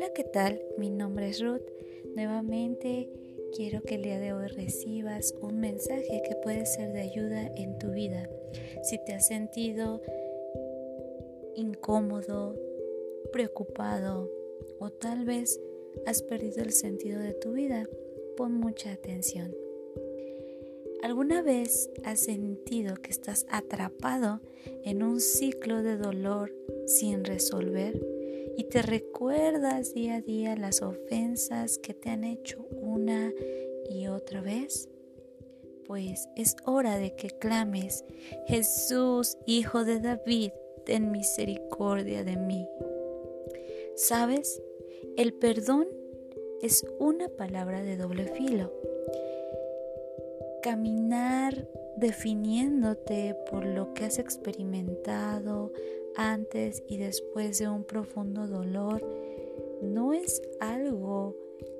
Hola, ¿qué tal? Mi nombre es Ruth. Nuevamente quiero que el día de hoy recibas un mensaje que puede ser de ayuda en tu vida. Si te has sentido incómodo, preocupado o tal vez has perdido el sentido de tu vida, pon mucha atención. ¿Alguna vez has sentido que estás atrapado en un ciclo de dolor sin resolver? Y te recuerdas día a día las ofensas que te han hecho una y otra vez? Pues es hora de que clames, Jesús, Hijo de David, ten misericordia de mí. ¿Sabes? El perdón es una palabra de doble filo. Caminar definiéndote por lo que has experimentado, antes y después de un profundo dolor no es algo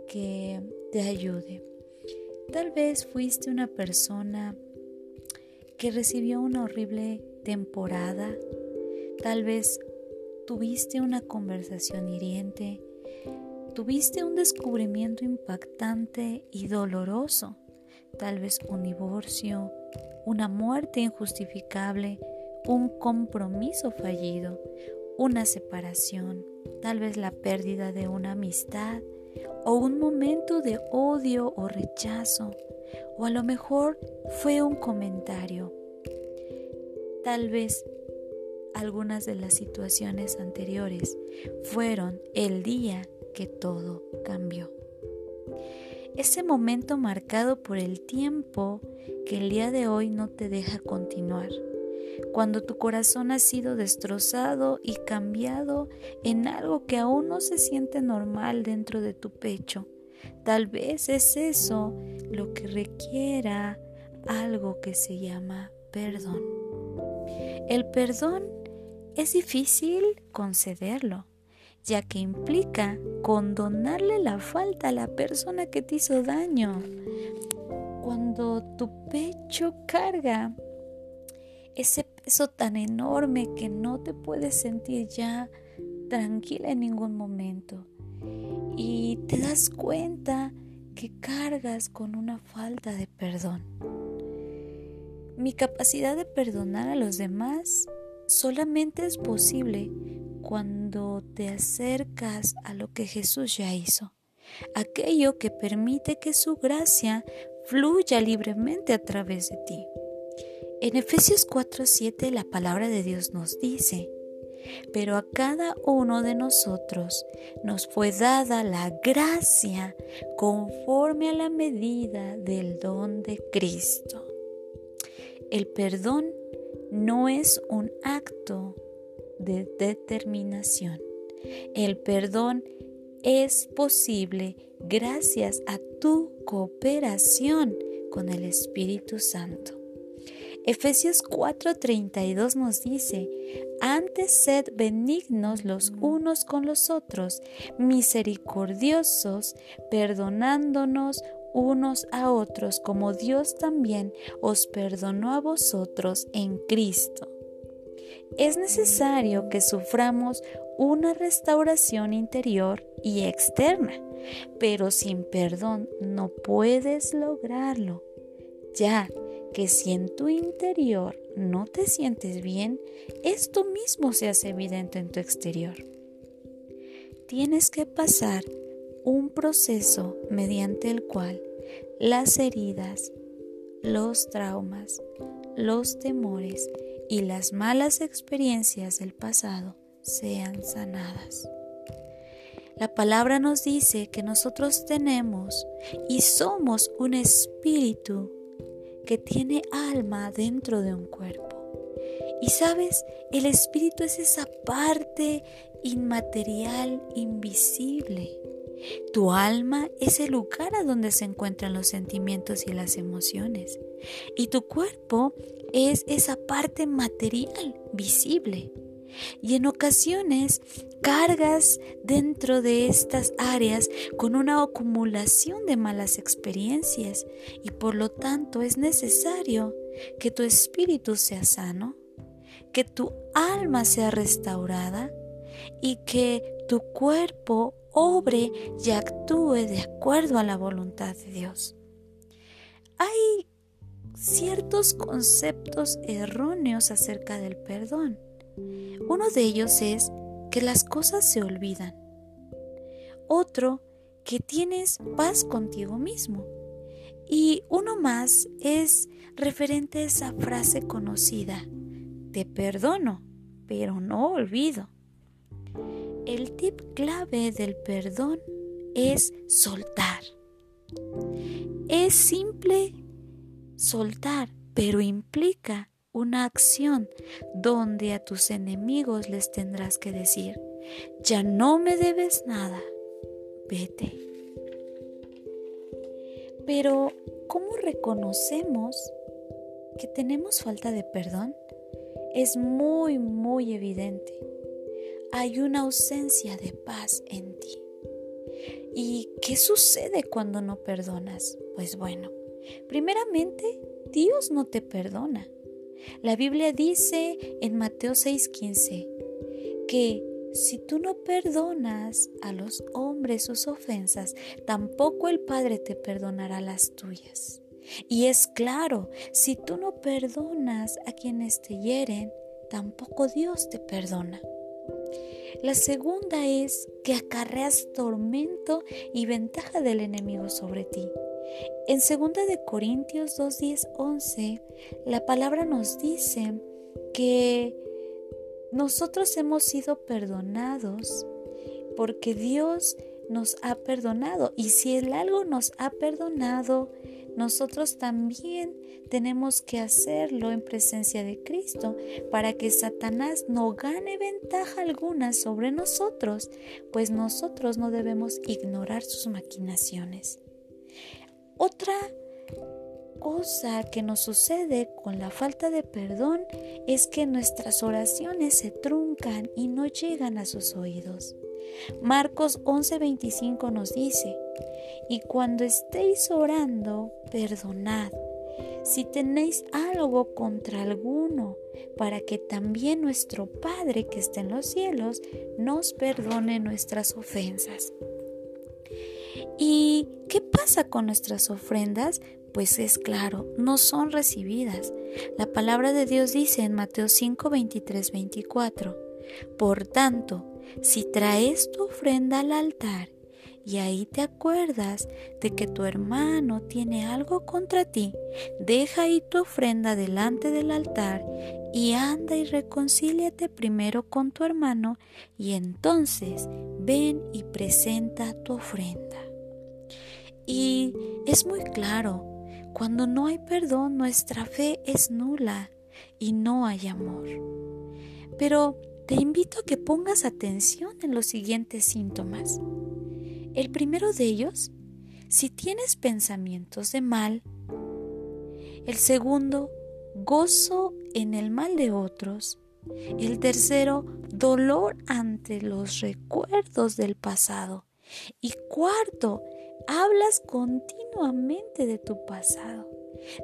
que te ayude. Tal vez fuiste una persona que recibió una horrible temporada, tal vez tuviste una conversación hiriente, tuviste un descubrimiento impactante y doloroso, tal vez un divorcio, una muerte injustificable, un compromiso fallido, una separación, tal vez la pérdida de una amistad o un momento de odio o rechazo, o a lo mejor fue un comentario. Tal vez algunas de las situaciones anteriores fueron el día que todo cambió. Ese momento marcado por el tiempo que el día de hoy no te deja continuar cuando tu corazón ha sido destrozado y cambiado en algo que aún no se siente normal dentro de tu pecho. Tal vez es eso lo que requiera algo que se llama perdón. El perdón es difícil concederlo, ya que implica condonarle la falta a la persona que te hizo daño. Cuando tu pecho carga ese peso tan enorme que no te puedes sentir ya tranquila en ningún momento. Y te das cuenta que cargas con una falta de perdón. Mi capacidad de perdonar a los demás solamente es posible cuando te acercas a lo que Jesús ya hizo, aquello que permite que su gracia fluya libremente a través de ti. En Efesios 4:7 la palabra de Dios nos dice, pero a cada uno de nosotros nos fue dada la gracia conforme a la medida del don de Cristo. El perdón no es un acto de determinación. El perdón es posible gracias a tu cooperación con el Espíritu Santo. Efesios 4:32 nos dice, antes sed benignos los unos con los otros, misericordiosos, perdonándonos unos a otros, como Dios también os perdonó a vosotros en Cristo. Es necesario que suframos una restauración interior y externa, pero sin perdón no puedes lograrlo. Ya que si en tu interior no te sientes bien, esto mismo se hace evidente en tu exterior. Tienes que pasar un proceso mediante el cual las heridas, los traumas, los temores y las malas experiencias del pasado sean sanadas. La palabra nos dice que nosotros tenemos y somos un espíritu que tiene alma dentro de un cuerpo. Y sabes, el espíritu es esa parte inmaterial, invisible. Tu alma es el lugar a donde se encuentran los sentimientos y las emociones. Y tu cuerpo es esa parte material, visible. Y en ocasiones cargas dentro de estas áreas con una acumulación de malas experiencias y por lo tanto es necesario que tu espíritu sea sano, que tu alma sea restaurada y que tu cuerpo obre y actúe de acuerdo a la voluntad de Dios. Hay ciertos conceptos erróneos acerca del perdón. Uno de ellos es que las cosas se olvidan. Otro, que tienes paz contigo mismo. Y uno más es referente a esa frase conocida, te perdono, pero no olvido. El tip clave del perdón es soltar. Es simple soltar, pero implica una acción donde a tus enemigos les tendrás que decir, ya no me debes nada, vete. Pero, ¿cómo reconocemos que tenemos falta de perdón? Es muy, muy evidente. Hay una ausencia de paz en ti. ¿Y qué sucede cuando no perdonas? Pues bueno, primeramente, Dios no te perdona. La Biblia dice en Mateo 6:15 que si tú no perdonas a los hombres sus ofensas, tampoco el Padre te perdonará las tuyas. Y es claro, si tú no perdonas a quienes te hieren, tampoco Dios te perdona. La segunda es que acarreas tormento y ventaja del enemigo sobre ti. En 2 de Corintios 2, 10, 11, la palabra nos dice que nosotros hemos sido perdonados porque Dios nos ha perdonado. Y si el algo nos ha perdonado, nosotros también tenemos que hacerlo en presencia de Cristo para que Satanás no gane ventaja alguna sobre nosotros, pues nosotros no debemos ignorar sus maquinaciones. Otra cosa que nos sucede con la falta de perdón es que nuestras oraciones se truncan y no llegan a sus oídos. Marcos 11:25 nos dice, y cuando estéis orando, perdonad si tenéis algo contra alguno, para que también nuestro Padre que está en los cielos nos perdone nuestras ofensas. ¿Y qué con nuestras ofrendas? Pues es claro, no son recibidas. La palabra de Dios dice en Mateo 5, 23, 24. Por tanto, si traes tu ofrenda al altar y ahí te acuerdas de que tu hermano tiene algo contra ti, deja ahí tu ofrenda delante del altar y anda y reconcíliate primero con tu hermano y entonces ven y presenta tu ofrenda. Y es muy claro, cuando no hay perdón nuestra fe es nula y no hay amor. Pero te invito a que pongas atención en los siguientes síntomas. El primero de ellos, si tienes pensamientos de mal. El segundo, gozo en el mal de otros. El tercero, dolor ante los recuerdos del pasado. Y cuarto, hablas continuamente de tu pasado.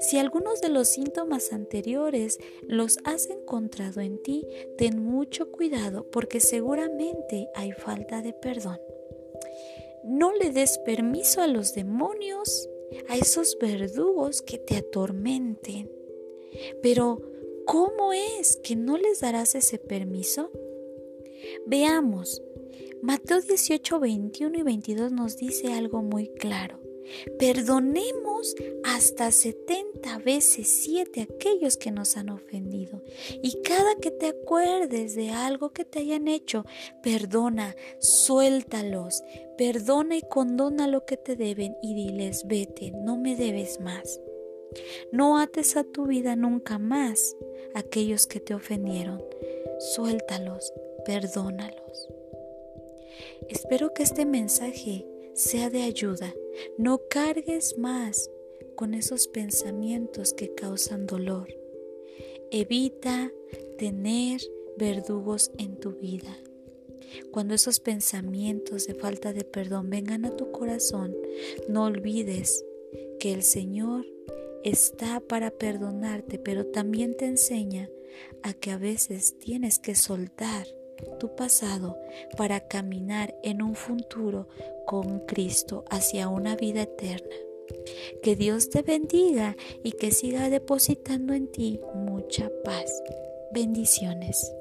Si algunos de los síntomas anteriores los has encontrado en ti, ten mucho cuidado porque seguramente hay falta de perdón. No le des permiso a los demonios, a esos verdugos que te atormenten. Pero, ¿cómo es que no les darás ese permiso? Veamos, Mateo 18, 21 y 22 nos dice algo muy claro. Perdonemos hasta 70 veces 7 aquellos que nos han ofendido. Y cada que te acuerdes de algo que te hayan hecho, perdona, suéltalos, perdona y condona lo que te deben y diles, vete, no me debes más. No ates a tu vida nunca más aquellos que te ofendieron. Suéltalos, perdónalos. Espero que este mensaje sea de ayuda. No cargues más con esos pensamientos que causan dolor. Evita tener verdugos en tu vida. Cuando esos pensamientos de falta de perdón vengan a tu corazón, no olvides que el Señor está para perdonarte, pero también te enseña a que a veces tienes que soltar tu pasado para caminar en un futuro con Cristo hacia una vida eterna. Que Dios te bendiga y que siga depositando en ti mucha paz. Bendiciones.